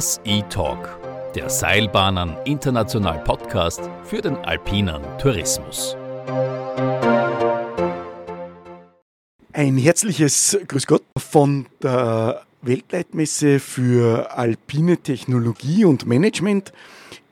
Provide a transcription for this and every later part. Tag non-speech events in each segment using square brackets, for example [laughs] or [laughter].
SE Talk, der Seilbahnern International Podcast für den alpinen Tourismus. Ein herzliches Grüß Gott von der Weltleitmesse für alpine Technologie und Management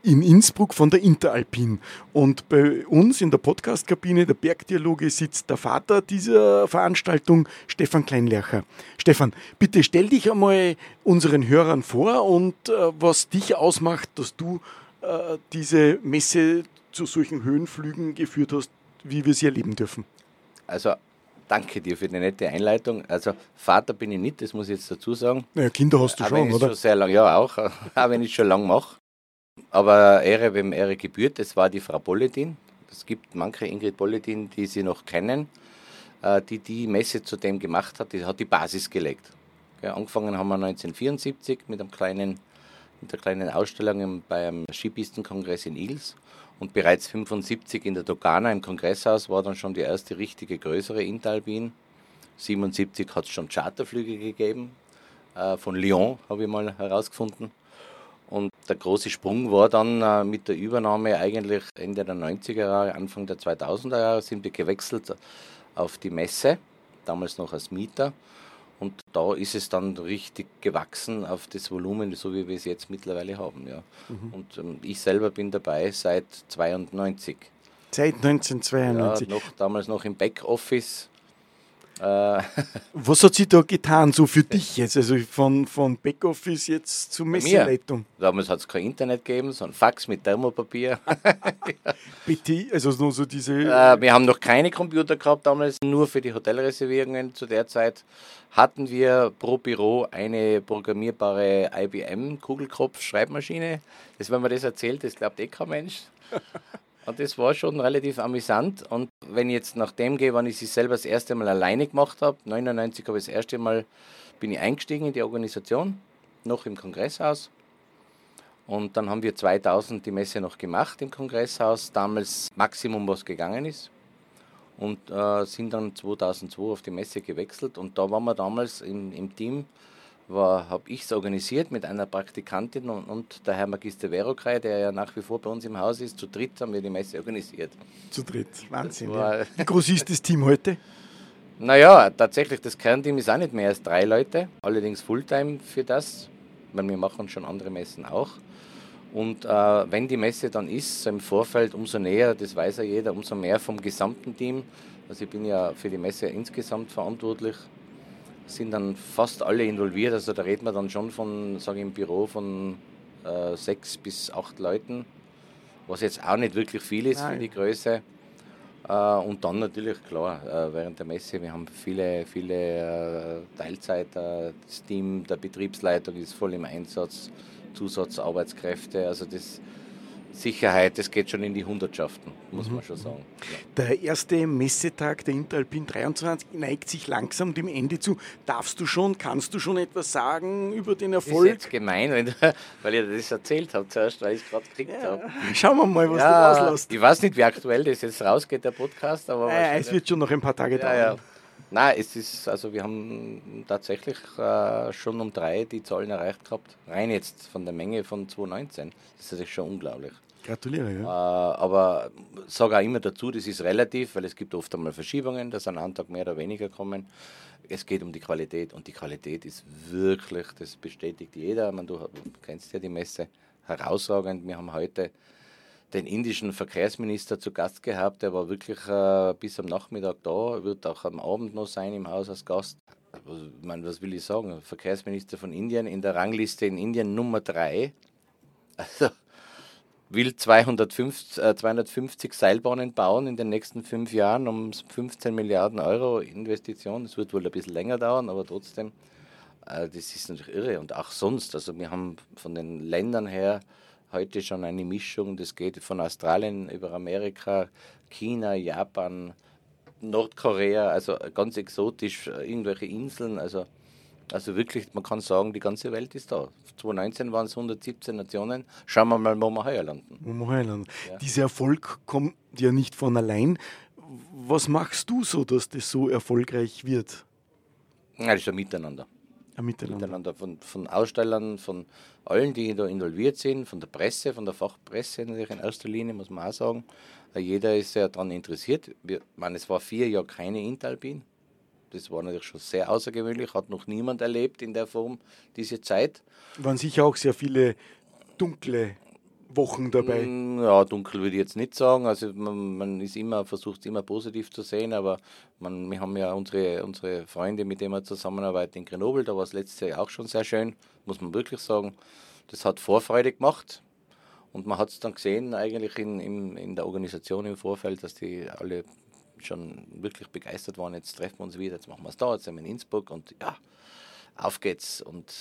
in Innsbruck von der Interalpin. Und bei uns in der Podcastkabine der Bergdialoge sitzt der Vater dieser Veranstaltung, Stefan Kleinlercher. Stefan, bitte stell dich einmal unseren Hörern vor und äh, was dich ausmacht, dass du äh, diese Messe zu solchen Höhenflügen geführt hast, wie wir sie erleben dürfen. Also danke dir für die nette Einleitung. Also Vater bin ich nicht, das muss ich jetzt dazu sagen. Naja, Kinder hast du schon, oder? Schon sehr lang, ja, auch, [laughs] auch wenn ich es schon lange mache. Aber Ehre, wem Ehre gebührt, das war die Frau Bolledin. Es gibt manche Ingrid Bolledin, die Sie noch kennen, äh, die die Messe zu dem gemacht hat, die hat die Basis gelegt. angefangen haben wir 1974 mit, einem kleinen, mit einer kleinen Ausstellung beim Skipistenkongress in Ils. Und bereits 1975 in der Dogana im Kongresshaus war dann schon die erste richtige größere Interalpin. 1977 hat es schon Charterflüge gegeben. Äh, von Lyon habe ich mal herausgefunden. Der große Sprung war dann äh, mit der Übernahme eigentlich Ende der 90er Jahre, Anfang der 2000er Jahre sind wir gewechselt auf die Messe, damals noch als Mieter. Und da ist es dann richtig gewachsen auf das Volumen, so wie wir es jetzt mittlerweile haben. Ja. Mhm. Und ähm, ich selber bin dabei seit 92. Seit 1992. Ja, noch, damals noch im Backoffice Was hat sich da getan, so für dich jetzt? Also von, von Backoffice jetzt zur Messeleitung? Damals hat es kein Internet gegeben, sondern Fax mit Thermopapier. [laughs] Bitte, also nur so diese. Äh, wir haben noch keine Computer gehabt damals, nur für die Hotelreservierungen. Zu der Zeit hatten wir pro Büro eine programmierbare IBM Kugelkopf-Schreibmaschine. Das, wenn man das erzählt, das glaubt eh kein Mensch. Und das war schon relativ amüsant. Und wenn ich jetzt nach dem gehe, wann ich sie selber das erste Mal alleine gemacht habe, 99 habe ich das erste Mal, bin ich eingestiegen in die Organisation, noch im Kongresshaus. Und dann haben wir 2000 die Messe noch gemacht im Kongresshaus, damals Maximum, was gegangen ist. Und äh, sind dann 2002 auf die Messe gewechselt. Und da waren wir damals im, im Team habe ich es organisiert mit einer Praktikantin und, und der Herr Magister Verokraй, der ja nach wie vor bei uns im Haus ist. Zu dritt haben wir die Messe organisiert. Zu dritt, Wahnsinn. Ja. Wie groß ist das Team heute? Naja, tatsächlich, das Kernteam ist auch nicht mehr als drei Leute, allerdings Fulltime für das, weil wir machen schon andere Messen auch. Und äh, wenn die Messe dann ist, so im Vorfeld, umso näher, das weiß ja jeder, umso mehr vom gesamten Team. Also ich bin ja für die Messe insgesamt verantwortlich sind dann fast alle involviert. Also da reden wir dann schon von, sage ich im Büro, von äh, sechs bis acht Leuten, was jetzt auch nicht wirklich viel ist Nein. für die Größe. Äh, und dann natürlich, klar, äh, während der Messe, wir haben viele, viele äh, Teilzeit, äh, das Team der Betriebsleitung ist voll im Einsatz, Zusatzarbeitskräfte, also das Sicherheit, das geht schon in die Hundertschaften, muss man schon sagen. Ja. Der erste Messetag der Interalpin 23 neigt sich langsam dem Ende zu. Darfst du schon, kannst du schon etwas sagen über den Erfolg? Das ist jetzt gemein, weil ihr das erzählt habt zuerst, weil ich es gerade gekriegt ja. habe. Schauen wir mal, was ja, du rauslässt. Ich weiß nicht, wie aktuell das jetzt rausgeht, der Podcast. aber äh, Es wird schon noch ein paar Tage dauern. Nein, es ist, also wir haben tatsächlich äh, schon um drei die Zahlen erreicht gehabt. Rein jetzt von der Menge von 2019. Das ist natürlich schon unglaublich. Gratuliere, ja. Äh, aber sage auch immer dazu, das ist relativ, weil es gibt oft einmal Verschiebungen, dass an einem Tag mehr oder weniger kommen. Es geht um die Qualität und die Qualität ist wirklich, das bestätigt jeder. meine, du kennst ja die Messe herausragend. Wir haben heute den indischen Verkehrsminister zu Gast gehabt. Der war wirklich äh, bis am Nachmittag da, wird auch am Abend noch sein im Haus als Gast. Also, ich was will ich sagen? Verkehrsminister von Indien in der Rangliste in Indien Nummer drei. Also will 250, äh, 250 Seilbahnen bauen in den nächsten fünf Jahren um 15 Milliarden Euro Investition. Das wird wohl ein bisschen länger dauern, aber trotzdem, äh, das ist natürlich irre. Und auch sonst, also wir haben von den Ländern her heute schon eine Mischung, das geht von Australien über Amerika, China, Japan, Nordkorea, also ganz exotisch, äh, irgendwelche Inseln, also also wirklich, man kann sagen, die ganze Welt ist da. 2019 waren es 117 Nationen. Schauen wir mal, wo wir heuer landen. Wo wir heuer landen. Ja. Dieser Erfolg kommt ja nicht von allein. Was machst du so, dass das so erfolgreich wird? Ja, das ist ein Miteinander. Ja, miteinander. miteinander von, von Ausstellern, von allen, die da involviert sind, von der Presse, von der Fachpresse natürlich in erster Linie, muss man auch sagen. Äh, Jeder ist ja daran interessiert. Wir, ich meine, es war vier Jahre keine Interalpin. Das war natürlich schon sehr außergewöhnlich, hat noch niemand erlebt in der Form diese Zeit. Waren sicher auch sehr viele dunkle Wochen dabei. Mm, Ja, dunkel würde ich jetzt nicht sagen. Also man, man ist immer, versucht es immer positiv zu sehen, aber man, wir haben ja unsere, unsere Freunde, mit denen wir zusammenarbeiten in Grenoble, da war es letztes Jahr auch schon sehr schön, muss man wirklich sagen. Das hat Vorfreude gemacht. Und man hat es dann gesehen, eigentlich in, in, in der Organisation im Vorfeld, dass die alle schon wirklich begeistert waren. Jetzt treffen wir uns wieder, jetzt machen wir es da, jetzt sind wir in Innsbruck und ja, auf geht's. Und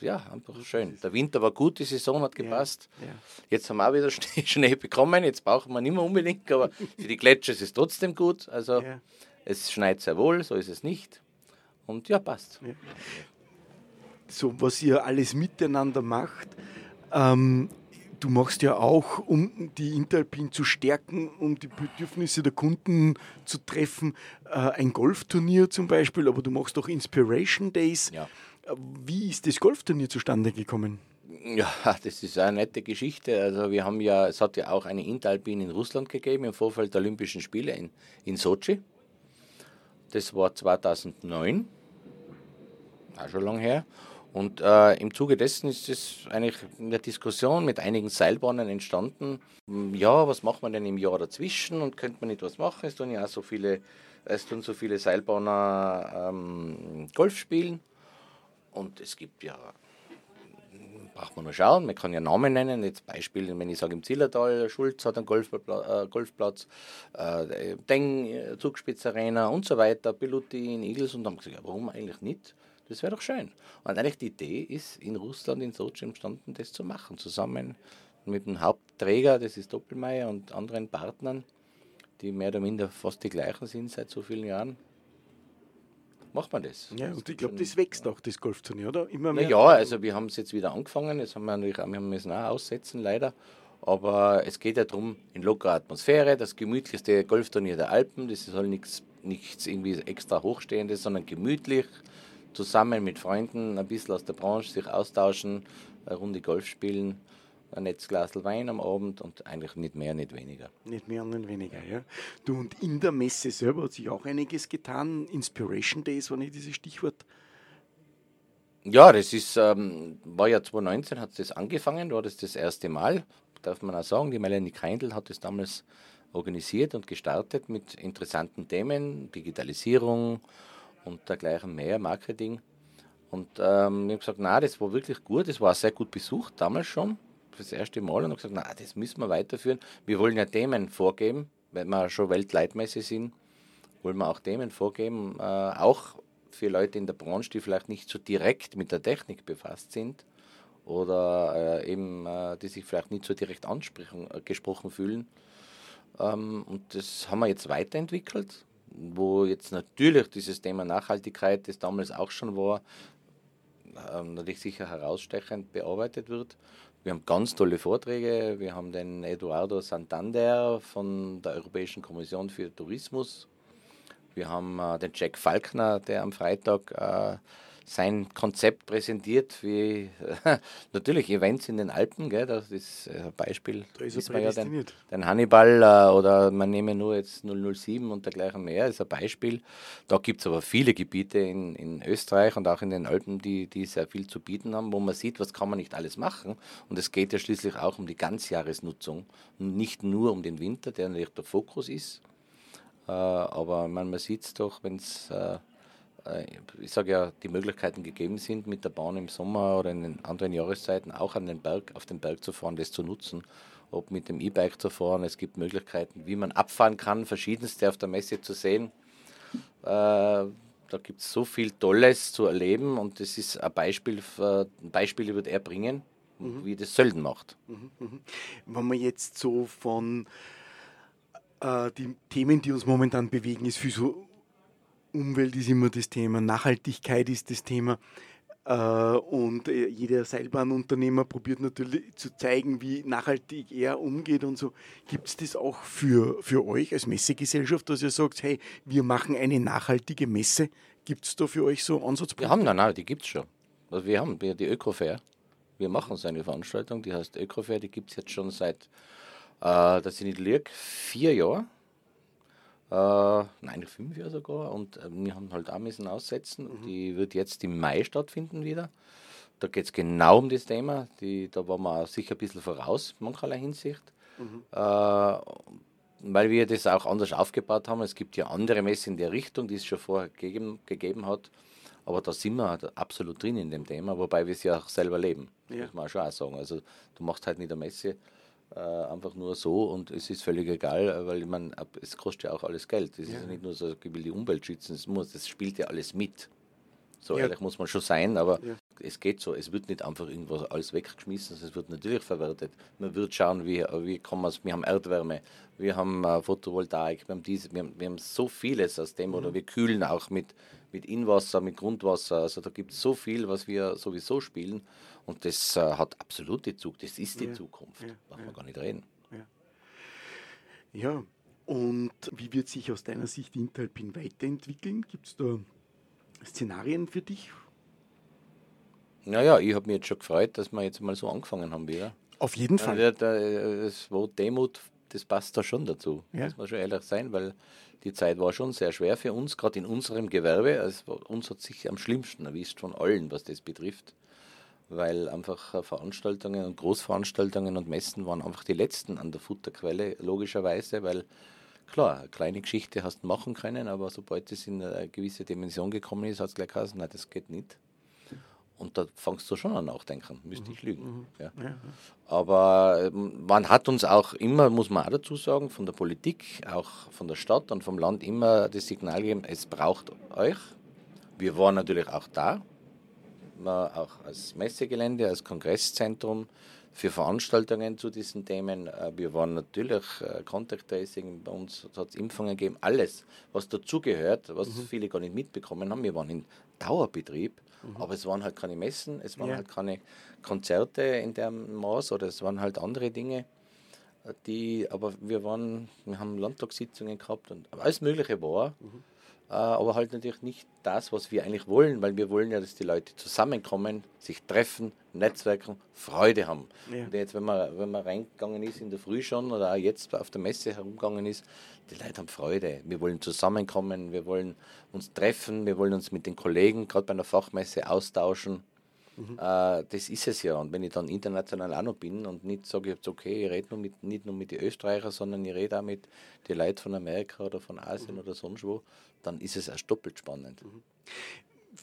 ja, einfach schön. Der Winter war gut, die Saison hat gepasst. ja. Jetzt haben wir auch wieder [laughs] Schnee, Schnee bekommen. Jetzt brauchen wir nicht mehr unbedingt, aber für die Gletscher ist es trotzdem gut. Also Ja. es schneit sehr wohl, so ist es nicht. Und ja, passt. so was ihr alles miteinander macht. Ähm, du machst ja auch, um die Interalpin zu stärken, um die Bedürfnisse der Kunden zu treffen, äh, ein Golfturnier zum Beispiel, aber du machst auch Inspiration Days. Ja. Wie ist das Golfturnier zustande gekommen? Ja, [laughs] das ist eine nette Geschichte. Also wir haben ja, es hat ja auch eine Interalpin in Russland gegeben im Vorfeld der Olympischen Spiele in, in Sochi. Das war 2009, auch schon lange her. Und äh, im Zuge dessen ist es eigentlich in der Diskussion mit einigen Seilbahnen entstanden. hm, Ja, was macht man denn im Jahr dazwischen und könnte man nicht was machen? Es tun ja auch so viele, es tun so viele Seilbahner ähm, Golf spielen. Und es gibt ja braucht man nur schauen. Man kann ja Namen nennen. Jetzt Beispiel, wenn ich sage im Zillertal, Schulz hat einen Golfpla äh, Golfplatz, äh, Deng, äh, Zugspitz Arena und so weiter, Piluti in Igels und haben gesagt, ja, warum eigentlich nicht? Das wäre doch schön. Und eigentlich die Idee ist in Russland, in Sochi entstanden, das zu machen, zusammen mit dem Hauptträger, das ist Doppelmeier und anderen Partnern, die mehr oder minder fast die gleichen sind seit so vielen Jahren. Macht man das. Ja, Das und ich glaube, das wächst auch, das Golfturnier, oder? Immer mehr. ja, also wir haben es jetzt wieder angefangen, jetzt haben wir natürlich auch, wir müssen auch aussetzen, leider. Aber es geht ja darum, in lockerer Atmosphäre, das gemütlichste Golfturnier der Alpen, das soll nichts, nichts irgendwie extra hochstehendes, sondern gemütlich, zusammen mit Freunden, ein bisschen aus der Branche, sich austauschen, eine Runde Golf spielen, ein nettes Glas Wein am Abend und eigentlich nicht mehr, nicht weniger. Nicht mehr und nicht weniger, ja. Du, und in der Messe selber hat sich auch einiges getan. Inspiration Days war nicht dieses Stichwort. Ja, das ist, ähm, war ja 2019 hat das angefangen, war das das erste Mal, darf man auch sagen. Die Melanie Keindl hat das damals organisiert und gestartet mit interessanten Themen, Digitalisierung und dergleichen mehr, Marketing. Und ähm, ich habe gesagt, na, das war wirklich gut, das war sehr gut besucht, damals schon, das erste Mal. Und habe gesagt, na, das müssen wir weiterführen. Wir wollen ja Themen vorgeben, wenn wir schon Weltleitmesse sind, wollen wir auch Themen vorgeben, äh, auch für Leute in der Branche, die vielleicht nicht so direkt mit der Technik befasst sind oder äh, eben, äh, die sich vielleicht nicht so direkt angesprochen fühlen. Ähm, und das haben wir jetzt weiterentwickelt, wo jetzt natürlich dieses Thema Nachhaltigkeit, das damals auch schon war, ähm, natürlich sicher herausstechend bearbeitet wird. Wir haben ganz tolle Vorträge. Wir haben den Eduardo Santander von der Europäischen Kommission für Tourismus. Wir haben äh, den Jack Falkner, der am Freitag äh, sein Konzept präsentiert, wie [laughs] natürlich Events in den Alpen, gell, das ist äh, ein Beispiel. Da ist wissen wir ja, prädestiniert. den Hannibal äh, oder man nehme nur jetzt 007 und dergleichen mehr, ist ein Beispiel. Da gibt es aber viele Gebiete in, in Österreich und auch in den Alpen, die, die sehr viel zu bieten haben, wo man sieht, was kann man nicht alles machen. Und es geht ja schließlich auch um die Ganzjahresnutzung, nicht nur um den Winter, der natürlich der Fokus ist. Äh, aber man, man sieht es doch, wenn es, ich sage ja, die Möglichkeiten gegeben sind, mit der Bahn im Sommer oder in den anderen Jahreszeiten auch an den Berg, auf den Berg zu fahren, das zu nutzen. Ob mit dem E-Bike zu fahren, es gibt Möglichkeiten, wie man abfahren kann, verschiedenste auf der Messe zu sehen. Äh, da gibt es so viel Tolles zu erleben und das ist ein Beispiel, für, ein Beispiel wird er bringen, wie das Sölden macht. Wenn man jetzt so von äh, die Themen, die uns momentan bewegen, ist für so Umwelt ist immer das Thema, Nachhaltigkeit ist das Thema. Äh, und äh, jeder Seilbahnunternehmer probiert natürlich zu zeigen, wie nachhaltig er umgeht und so. Gibt es das auch für, für euch als Messegesellschaft, dass ihr sagt, hey, wir machen eine nachhaltige Messe? Gibt es da für euch so Ansatzpunkte? Wir haben, nein, nein, die gibt es schon. Also wir haben die Ökofair. Wir machen so eine Veranstaltung, die heißt Ökofair, die gibt es jetzt schon seit, äh, dass ich nicht lüge, vier Jahre. Äh, nein, fünf Jahre sogar. Und äh, wir haben halt auch müssen aussetzen. Mhm. Die wird jetzt im Mai stattfinden wieder. Da geht es genau um das Thema. Die, da waren wir sicher ein bisschen voraus, mancherlei Hinsicht. Mhm. Äh, weil wir das auch anders aufgebaut haben. Es gibt ja andere Messen in der Richtung, die es schon vorher gegeben, gegeben hat. Aber da sind wir halt absolut drin in dem Thema, wobei wir es ja auch selber leben. Ja. Muss man auch schon auch sagen. Also du machst halt nicht eine Messe äh, einfach nur so und es ist völlig egal, weil ich meine, es kostet ja auch alles Geld. Es ja. ist ja nicht nur so, ich will die Umwelt schützen, es muss, das spielt ja alles mit. So ja. ehrlich muss man schon sein, aber ja. Es geht so. Es wird nicht einfach irgendwas alles weggeschmissen, es wird natürlich verwertet. Man wird schauen, wie, wie kann man es, wir haben Erdwärme, wir haben äh, Photovoltaik, wir haben, diese, wir, haben, wir haben so vieles aus dem, mhm. oder wir kühlen auch mit, mit Inwasser, mit Grundwasser. Also da gibt es so viel, was wir sowieso spielen. Und das äh, hat absolut die Zukunft. Das ist die ja. Zukunft. Ja. Darf man gar nicht reden. Ja. ja. Und wie wird sich aus deiner Sicht Interalpin weiterentwickeln? Gibt es da Szenarien für dich? Naja, ich habe mich jetzt schon gefreut, dass wir jetzt mal so angefangen haben wieder. Auf jeden Fall. Ja, das Wort Demut, das passt da schon dazu. Ja. Muss man schon ehrlich sein, weil die Zeit war schon sehr schwer für uns, gerade in unserem Gewerbe. Also uns hat sich am schlimmsten erwischt von allen, was das betrifft. Weil einfach Veranstaltungen und Großveranstaltungen und Messen waren einfach die letzten an der Futterquelle, logischerweise, weil klar, eine kleine Geschichte hast du machen können, aber sobald es in eine gewisse Dimension gekommen ist, hat es gleich gesagt, nein, das geht nicht. Und da fangst du schon an nachdenken, müsste ich lügen. Mhm. Ja. Ja. Aber ähm, man hat uns auch immer, muss man auch dazu sagen, von der Politik, auch von der Stadt und vom Land immer das Signal gegeben, es braucht euch. Wir waren natürlich auch da, auch als Messegelände, als Kongresszentrum für Veranstaltungen zu diesen Themen. Äh, wir waren natürlich äh, Contact Tracing, bei uns hat es Impfungen gegeben, alles, was dazugehört, was mhm. viele gar nicht mitbekommen haben. Wir waren in Dauerbetrieb Mhm. Aber es waren halt keine Messen, es waren ja. halt keine Konzerte in dem Maß oder es waren halt andere Dinge. Die, aber wir waren, wir haben Landtagssitzungen gehabt und alles Mögliche war. Mhm. Äh, aber halt natürlich nicht das, was wir eigentlich wollen, weil wir wollen ja, dass die Leute zusammenkommen, sich treffen, netzwerken, Freude haben. Ja. Und jetzt, wenn man, wenn man reingegangen ist in der Früh schon oder auch jetzt auf der Messe herumgegangen ist, die Leute haben Freude. Wir wollen zusammenkommen, wir wollen uns treffen, wir wollen uns mit den Kollegen, gerade bei einer Fachmesse, austauschen. Mhm. Äh, das ist es ja. Und wenn ich dann international auch noch bin und nicht sage, jetzt okay, ich rede nur mit, nicht nur mit den Österreichern, sondern ich rede auch mit den Leuten von Amerika oder von Asien mhm. oder sonst wo, dann ist es erst doppelt spannend. Mhm.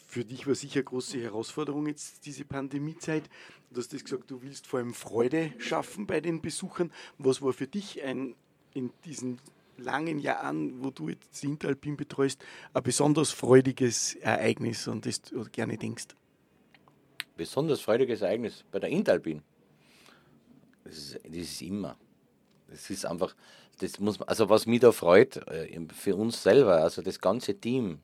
Für dich war sicher eine große Herausforderung jetzt diese Pandemiezeit. Du hast das gesagt, du willst vor allem Freude schaffen bei den Besuchern. Was war für dich ein in diesen langen Jahren, wo du jetzt Sintalpin betreust, ein besonders freudiges Ereignis, an das du gerne denkst? Besonders freudiges Ereignis bei der Intalpin. Das ist, das ist immer. Das ist einfach, das muss also was mich da freut, äh, für uns selber, also das ganze Team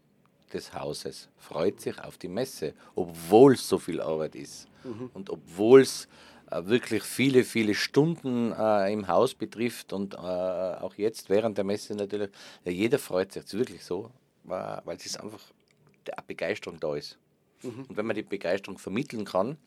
des Hauses freut sich auf die Messe, obwohl es so viel Arbeit ist mhm. und obwohl es äh, wirklich viele, viele Stunden äh, im Haus betrifft und äh, auch jetzt während der Messe natürlich, ja, jeder freut sich, ist wirklich so, weil es einfach eine Begeisterung da ist. Mhm. Und wenn man die Begeisterung vermitteln kann,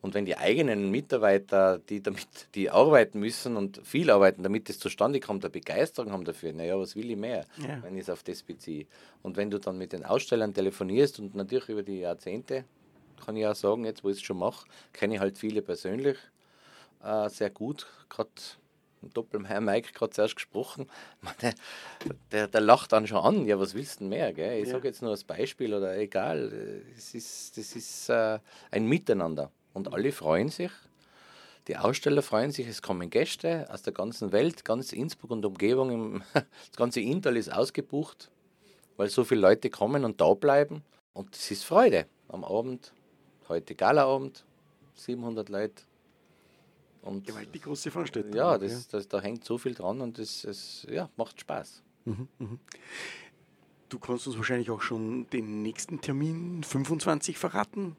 und wenn die eigenen Mitarbeiter, die damit, die arbeiten müssen und viel arbeiten, damit es zustande kommt, eine Begeisterung haben dafür, naja, was will ich mehr, ja. wenn ich es auf das beziehe. Und wenn du dann mit den Ausstellern telefonierst und natürlich über die Jahrzehnte, kann ich auch sagen, jetzt wo ich es schon mache, kenne ich halt viele persönlich äh, sehr gut, gerade Doppelmeier Mike gerade zuerst gesprochen, [laughs] der, der, der, lacht dann schon an, ja, was willst du denn mehr? Gell? Ich ja. sage jetzt nur als Beispiel oder egal, es ist, das ist äh, ein Miteinander und alle freuen sich. Die Aussteller freuen sich, es kommen Gäste aus der ganzen Welt, ganz Innsbruck und Umgebung, [laughs] das ganze Intal ist ausgebucht, weil so viele Leute kommen und da bleiben und es ist Freude am Abend, heute Galaabend, 700 Leute und Gewaltig große Veranstaltung. Ja, das, das, da hängt so viel dran und es das, ja, macht Spaß. Mhm, mhm. Du kannst uns wahrscheinlich auch schon den nächsten Termin 25 verraten.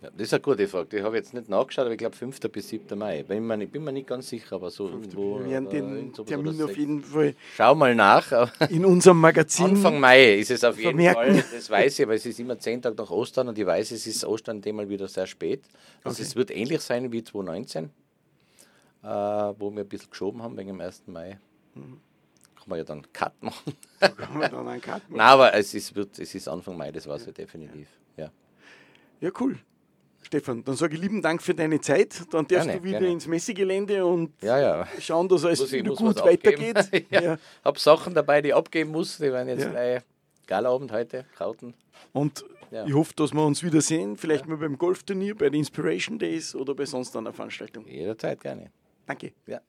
Ja, das ist eine gute Frage. Ich habe jetzt nicht nachgeschaut, aber ich glaube 5. bis 7. Mai. Bin mir nicht, bin mir nicht ganz sicher, aber so irgendwo. Wir werden äh, den Termin auf jeden Fall Schau mal nach. in unserem Magazin. Anfang Mai ist es auf jeden vermerken. Fall. Das weiß ich, aber es ist immer zehn Tage nach Ostern und ich weiß, es ist Ostern diesmal wieder sehr spät. Also Okay. es wird ähnlich sein wie 2019, äh, wo wir ein bisschen geschoben haben wegen dem 1. Mai. Mhm. Kann man ja dann Cut machen. [laughs] Kann man dann einen Cut [laughs] machen. Nein, aber es ist, wird, es ist Anfang Mai, das weiß ich definitiv. Ja. Ja, cool. Stefan, dann sage ich lieben Dank für deine Zeit. Dann darfst Gerne, du wieder gerne. ins Messegelände und Ja, ja. schauen, dass alles Muss ich- muss gut weitergeht. [laughs] ja. Ja. Hab Sachen dabei, die ich abgeben muss. Die werden jetzt Ja. gleich Galabend heute, Krauten. Und Ja. ich hoffe, dass wir uns wiedersehen. Vielleicht mal beim Golfturnier, bei den Inspiration Days oder bei sonst einer Veranstaltung. Jederzeit gerne. Danke. Ja.